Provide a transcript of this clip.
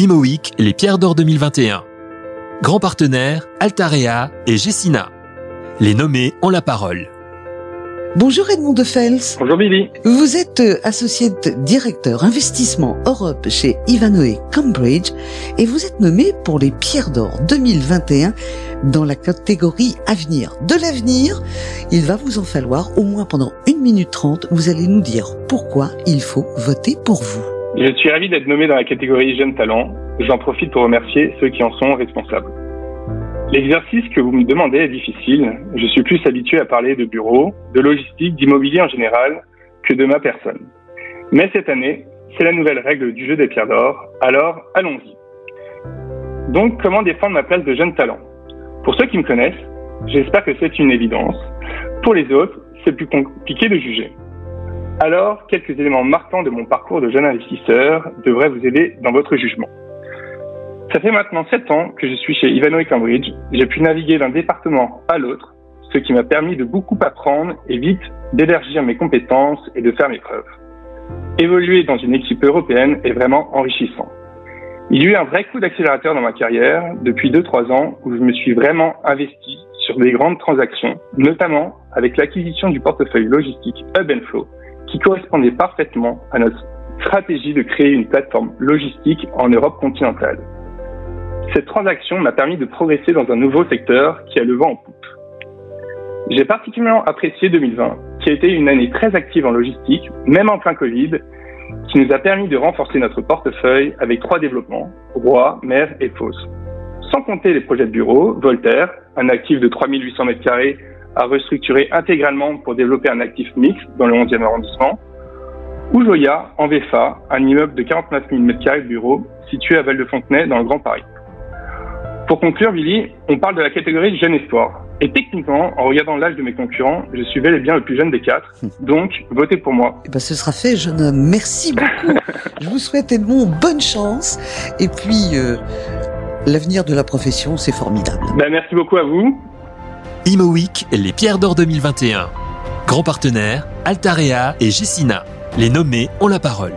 IMOIC, les Pierres d'Or 2021. Grand partenaire, Altarea et Gessina. Les nommés ont la parole. Bonjour Edmond de Fels. Bonjour Billy. Vous êtes euh, associé directeur investissement Europe chez Ivanhoe Cambridge et vous êtes nommé pour les Pierres d'Or 2021 dans la catégorie Avenir. De l'avenir, il va vous en falloir au moins pendant une minute trente. Vous allez nous dire pourquoi il faut voter pour vous. Je suis ravi d'être nommé dans la catégorie Jeunes Talents. J'en profite pour remercier ceux qui en sont responsables. L'exercice que vous me demandez est difficile. Je suis plus habitué à parler de bureau, de logistique, d'immobilier en général que de ma personne. Mais cette année, c'est la nouvelle règle du jeu des pierres d'or, alors allons-y. Donc, comment défendre ma place de jeune talent? Pour ceux qui me connaissent, j'espère que c'est une évidence. Pour les autres, c'est plus compliqué de juger. Alors, quelques éléments marquants de mon parcours de jeune investisseur devraient vous aider dans votre jugement. Ça fait maintenant sept ans que je suis chez Ivanhoe Cambridge. J'ai pu naviguer d'un département à l'autre, ce qui m'a permis de beaucoup apprendre et vite d'élargir mes compétences et de faire mes preuves. Évoluer dans une équipe européenne est vraiment enrichissant. Il y a eu un vrai coup d'accélérateur dans ma carrière depuis 2-3 ans où je me suis vraiment investi sur des grandes transactions, notamment avec l'acquisition du portefeuille logistique Hub Flow, qui correspondait parfaitement à notre stratégie de créer une plateforme logistique en Europe continentale. Cette transaction m'a permis de progresser dans un nouveau secteur qui a le vent en poupe. J'ai particulièrement apprécié 2020, qui a été une année très active en logistique, même en plein Covid, qui nous a permis de renforcer notre portefeuille avec trois développements, Roi, Mer et Fosse. Sans compter les projets de bureau, Voltaire, un actif de 3800 m2 à restructurer intégralement pour développer un actif mixte dans le 11e arrondissement, ou Joya, en VFA, un immeuble de 49 000 m2 de bureau situé à Val-de-Fontenay dans le Grand Paris. Pour conclure, Billy, on parle de la catégorie jeune espoir. Et techniquement, en regardant l'âge de mes concurrents, je suis bel et bien le plus jeune des quatre. Donc, votez pour moi. Eh ben, ce sera fait, jeune homme. Merci beaucoup. je vous souhaite, Edmond, bonne chance. Et puis, euh, l'avenir de la profession, c'est formidable. Ben, merci beaucoup à vous. Imo Week, les Pierres d'Or 2021. Grand partenaire, Altarea et Gessina. Les nommés ont la parole.